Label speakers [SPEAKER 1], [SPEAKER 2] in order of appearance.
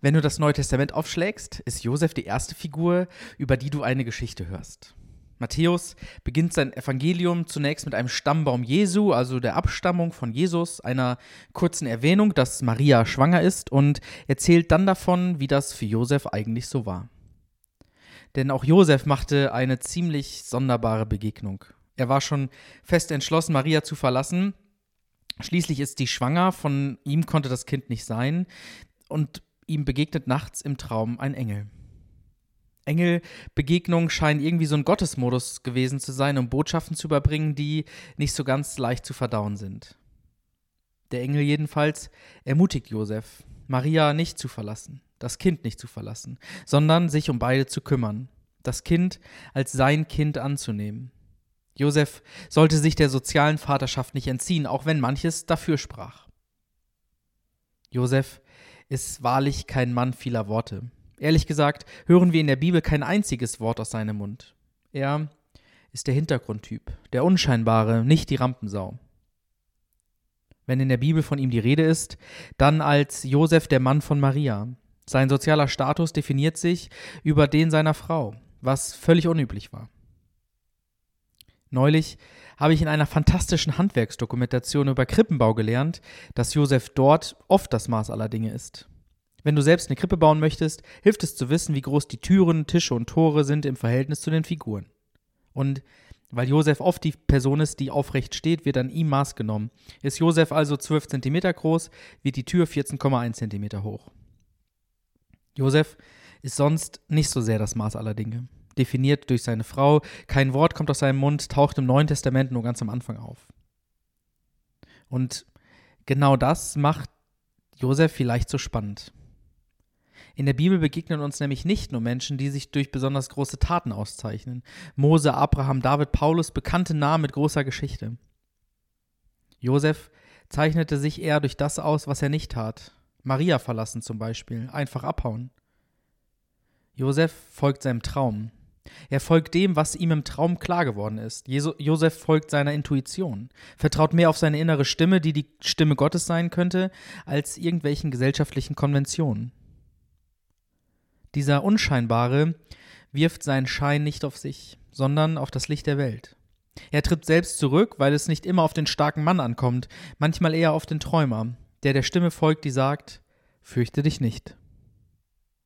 [SPEAKER 1] Wenn du das Neue Testament aufschlägst, ist Josef die erste Figur, über die du eine Geschichte hörst. Matthäus beginnt sein Evangelium zunächst mit einem Stammbaum Jesu, also der Abstammung von Jesus, einer kurzen Erwähnung, dass Maria schwanger ist und erzählt dann davon, wie das für Josef eigentlich so war. Denn auch Josef machte eine ziemlich sonderbare Begegnung. Er war schon fest entschlossen, Maria zu verlassen. Schließlich ist sie schwanger, von ihm konnte das Kind nicht sein. Und ihm begegnet nachts im Traum ein Engel. Engelbegegnungen scheinen irgendwie so ein Gottesmodus gewesen zu sein, um Botschaften zu überbringen, die nicht so ganz leicht zu verdauen sind. Der Engel jedenfalls ermutigt Josef, Maria nicht zu verlassen, das Kind nicht zu verlassen, sondern sich um beide zu kümmern, das Kind als sein Kind anzunehmen. Josef sollte sich der sozialen Vaterschaft nicht entziehen, auch wenn manches dafür sprach. Josef ist wahrlich kein Mann vieler Worte. Ehrlich gesagt hören wir in der Bibel kein einziges Wort aus seinem Mund. Er ist der Hintergrundtyp, der Unscheinbare, nicht die Rampensau. Wenn in der Bibel von ihm die Rede ist, dann als Josef der Mann von Maria. Sein sozialer Status definiert sich über den seiner Frau, was völlig unüblich war. Neulich habe ich in einer fantastischen Handwerksdokumentation über Krippenbau gelernt, dass Josef dort oft das Maß aller Dinge ist. Wenn du selbst eine Krippe bauen möchtest, hilft es zu wissen, wie groß die Türen, Tische und Tore sind im Verhältnis zu den Figuren. Und weil Josef oft die Person ist, die aufrecht steht, wird an ihm Maß genommen. Ist Josef also 12 cm groß, wird die Tür 14,1 cm hoch. Josef ist sonst nicht so sehr das Maß aller Dinge definiert durch seine Frau. Kein Wort kommt aus seinem Mund, taucht im Neuen Testament nur ganz am Anfang auf. Und genau das macht Josef vielleicht so spannend. In der Bibel begegnen uns nämlich nicht nur Menschen, die sich durch besonders große Taten auszeichnen. Mose, Abraham, David, Paulus, bekannte Namen mit großer Geschichte. Josef zeichnete sich eher durch das aus, was er nicht tat. Maria verlassen zum Beispiel, einfach abhauen. Josef folgt seinem Traum. Er folgt dem, was ihm im Traum klar geworden ist. Jesu Josef folgt seiner Intuition, vertraut mehr auf seine innere Stimme, die die Stimme Gottes sein könnte, als irgendwelchen gesellschaftlichen Konventionen. Dieser Unscheinbare wirft seinen Schein nicht auf sich, sondern auf das Licht der Welt. Er tritt selbst zurück, weil es nicht immer auf den starken Mann ankommt, manchmal eher auf den Träumer, der der Stimme folgt, die sagt, fürchte dich nicht.